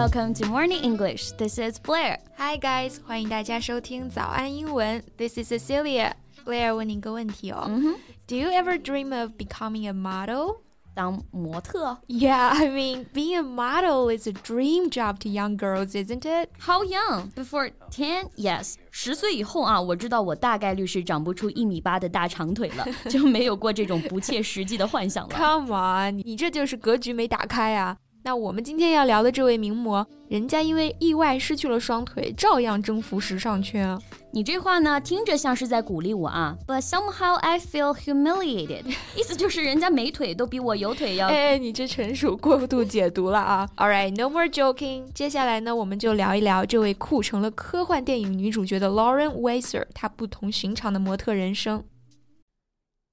Welcome to Morning English. This is Blair. Hi guys，欢迎大家收听早安英文。This is Cecilia. Blair 问你一个问题哦。Do you ever dream of becoming a model? 当模特 Yeah, I mean, being a model is a dream job to young girls, isn't it? How young? Before ten? Yes. 十岁以后啊，我知道我大概率是长不出一米八的大长腿了，就没有过这种不切实际的幻想了。 Come on，你这就是格局没打开啊。 那我们今天要聊的这位名模，人家因为意外失去了双腿，照样征服时尚圈啊。你这话呢，听着像是在鼓励我啊，But somehow I feel humiliated，意思就是人家没腿都比我有腿要。哎，你这纯属过度解读了啊！All right, no more joking。接下来呢，我们就聊一聊这位酷成了科幻电影女主角的 Lauren Weiser，她不同寻常的模特人生。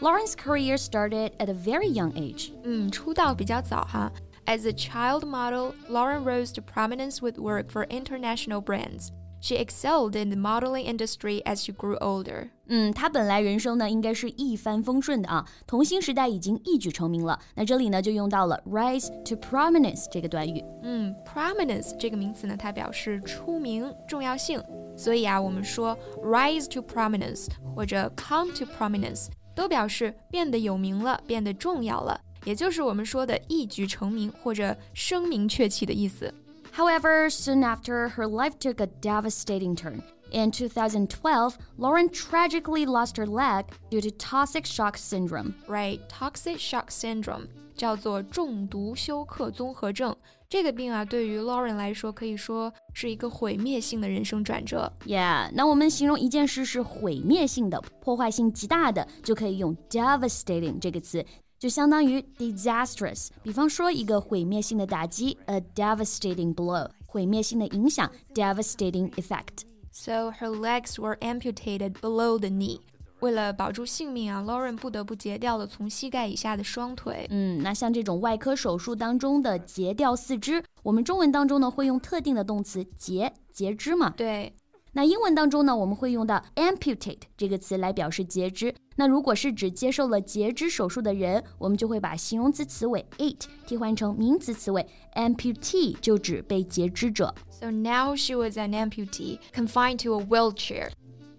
Lauren's career started at a very young age. 嗯，出道比较早哈。As a child model, Lauren rose to prominence with work for international brands. She excelled in the modeling industry as she grew older. 嗯，她本来人生呢应该是一帆风顺的啊，童星时代已经一举成名了。那这里呢就用到了 rise to prominence 这个短语。嗯，prominence 这个名词呢，它表示出名、重要性。所以啊，我们说 rise to prominence 或者 come to prominence 都表示变得有名了，变得重要了，也就是我们说的一举成名或者声名鹊起的意思。 However, soon after, her life took a devastating turn. In 2012, Lauren tragically lost her leg due to toxic shock syndrome. Right, toxic shock syndrome 叫做中毒休克综合症。这个病啊，对于 Lauren 来说，可以说 是一个毁灭性的人生转折。 Yeah，那我们形容一件事是毁灭性的、破坏性极大的，就可以用 devastating 这个词，就相当于 disastrous。比方说一个毁灭性的打击，a devastating blow，毁灭性的影响，devastating effect。 So her legs were amputated below the knee. 为了保住性命啊，Lauren 不得不截掉了从膝盖以下的双腿。嗯，那像这种外科手术当中的截掉四肢， 我们中文当中呢会用特定的动词截，截肢嘛。对，那英文当中呢，我们会用到 amputate 这个词来表示截肢。那如果是指接受了截肢手术的人，我们就会把形容词词尾 ate 替换成名词词尾 amputee，就指被截肢者。 So now she was an amputee, confined to a wheelchair.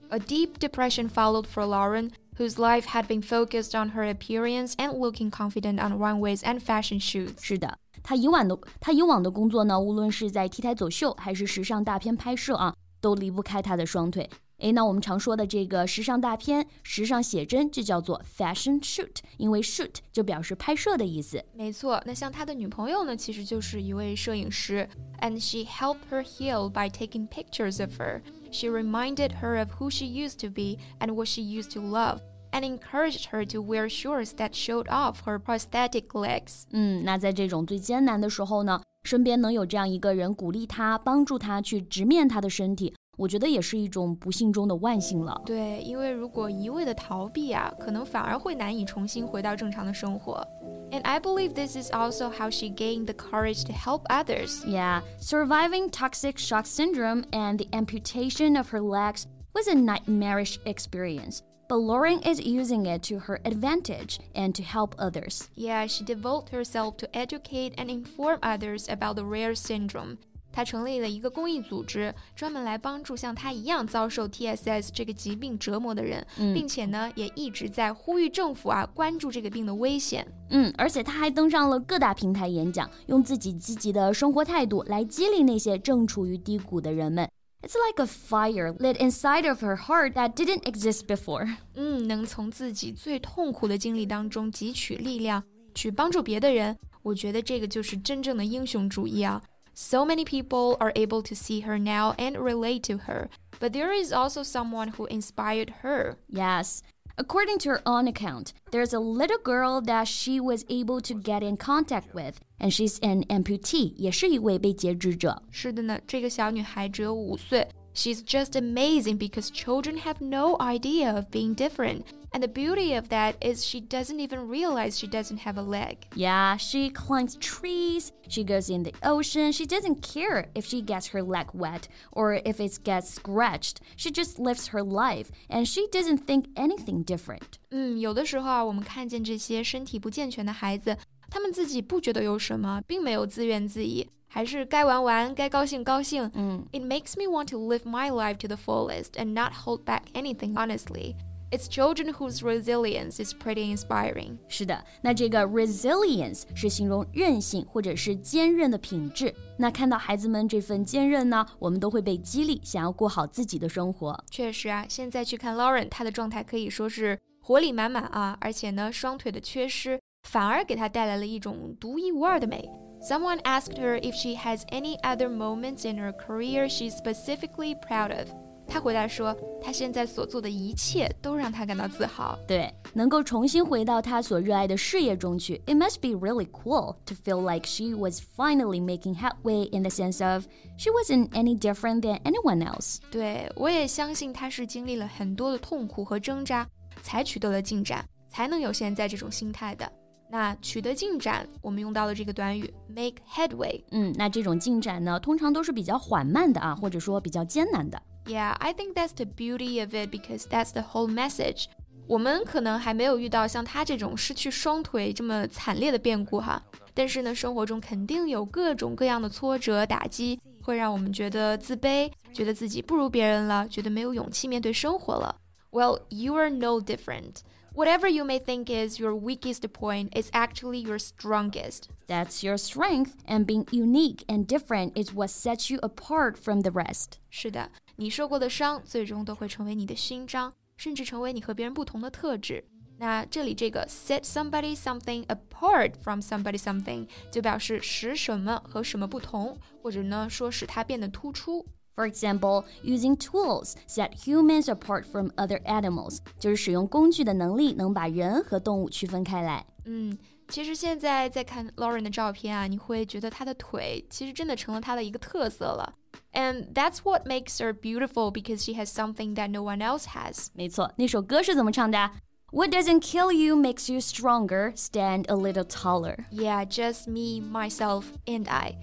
A deep depression followed for Lauren, whose life had been focused on her appearance and looking confident on runways and fashion shoots. 是的， 他以往的他以往的工作呢，无论是在 T 台走秀还是时尚大片拍摄啊，都离不开他的双腿。诶，那我们常说的这个时尚大片、时尚写真就叫做 fashion shoot，因为 shoot 就表示拍摄的意思。没错，那像他的女朋友呢，其实就是一位摄影师，and she helped her heal by taking pictures of her. She reminded her of who she used to be and what she used to love, and encouraged her to wear shorts that showed off her prosthetic legs. 嗯，那在这种最艰难的时候呢，身边能有这样一个人鼓励他、帮助他去直面他的身体，我觉得也是一种不幸中的万幸了。对，因为如果一味的逃避啊，可能反而会难以重新回到正常的生活。And I believe this is also how she gained the courage to help others. Yeah, surviving toxic shock syndrome and the amputation of her legs was a nightmarish experience. But Lauren is using it to her advantage and to help others. Yeah, she devoted herself to educate and inform others about the rare syndrome. 她成立了一个公益组织，专门来帮助像她一样遭受 TSS 这个疾病折磨的人，并且呢，也一直在呼吁政府啊关注这个病的危险。嗯，而且她还登上了各大平台演讲，用自己积极的生活态度来激励那些正处于低谷的人们。 It's like a fire lit inside of her heart that didn't exist before. 嗯，能从自己最痛苦的经历当中汲取力量，去帮助别的人，我觉得这个就是真正的英雄主义啊。So many people are able to see her now and relate to her, but there is also someone who inspired her. Yes. According to her own account, there's a little girl that she was able to get in contact with, and she's an amputee, 也是一位被截肢者。是的呢，这个小女孩只有五岁， She's just amazing because children have no idea of being different. And the beauty of that is she doesn't even realize she doesn't have a leg. Yeah, she climbs trees, she goes in the ocean. She doesn't care if she gets her leg wet or if it gets scratched. She just lives her life and she doesn't think anything different. 嗯，有的时候啊，我们看见这些身体不健全的孩子，他们自己不觉得有什么，并没有自怨自艾。还是该玩玩，该高兴高兴。嗯，It makes me want to live my life to the fullest and not hold back anything. Honestly, it's children whose resilience is pretty inspiring. 是的，那这个 resilience 是形容韧性或者是坚韧的品质。那看到孩子们这份坚韧呢，我们都会被激励，想要过好自己的生活。确实啊，现在去看 Lauren，她的状态可以说是活力满满啊，而且呢，双腿的缺失反而给她带来了一种独一无二的美。Someone asked her if she has any other moments in her career she's specifically proud of. 她回答说，他现在所做的一切都让他感到自豪。对，能够重新回到他所热爱的事业中去，It must be really cool to feel like she was finally making headway in the sense of she wasn't any different than anyone else。对，我也相信他是经历了很多的痛苦和挣扎，才取得了进展，才能有现在这种心态的。那取得进展，我们用到了这个短语 make headway。嗯，那这种进展呢，通常都是比较缓慢的啊，或者说比较艰难的。Yeah, I think that's the beauty of it because that's the whole message. 我们可能还没有遇到像他这种失去双腿这么惨烈的变故哈，但是呢，生活中肯定有各种各样的挫折打击，会让我们觉得自卑，觉得自己不如别人了，觉得没有勇气面对生活了。Well, you are no different. Whatever you may think is your weakest point is actually your strongest. That's your strength, and being unique and different is what sets you apart from the rest. 是的， 你受过的伤最终都会成为你的勋章，甚至成为你和别人不同的特质。那这里这个 set somebody something apart from somebody something 就表示使什么和什么不同，或者呢说使它变得突出。For example, using tools set humans apart from other animals，就是使用工具的能力能把人和动物区分开来。嗯，其实现在在看 Lauren 的照片啊，你会觉得她的腿其实真的成了她的一个特色了。And that's what makes her beautiful because she has something that no one else has。没错，那首歌是怎么唱的？What doesn't kill you makes you stronger. Stand a little taller. Yeah, just me, myself, and I.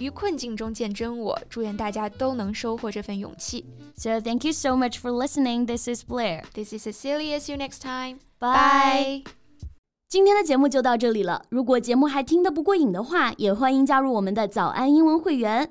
于困境中见真我，祝愿大家都能收获这份勇气。So thank you so much for listening. This is Blair. This is Cecilia. See you next time. Bye. 今天的节目就到这里了。如果节目还听得不过瘾的话，也欢迎加入我们的早安英文会员。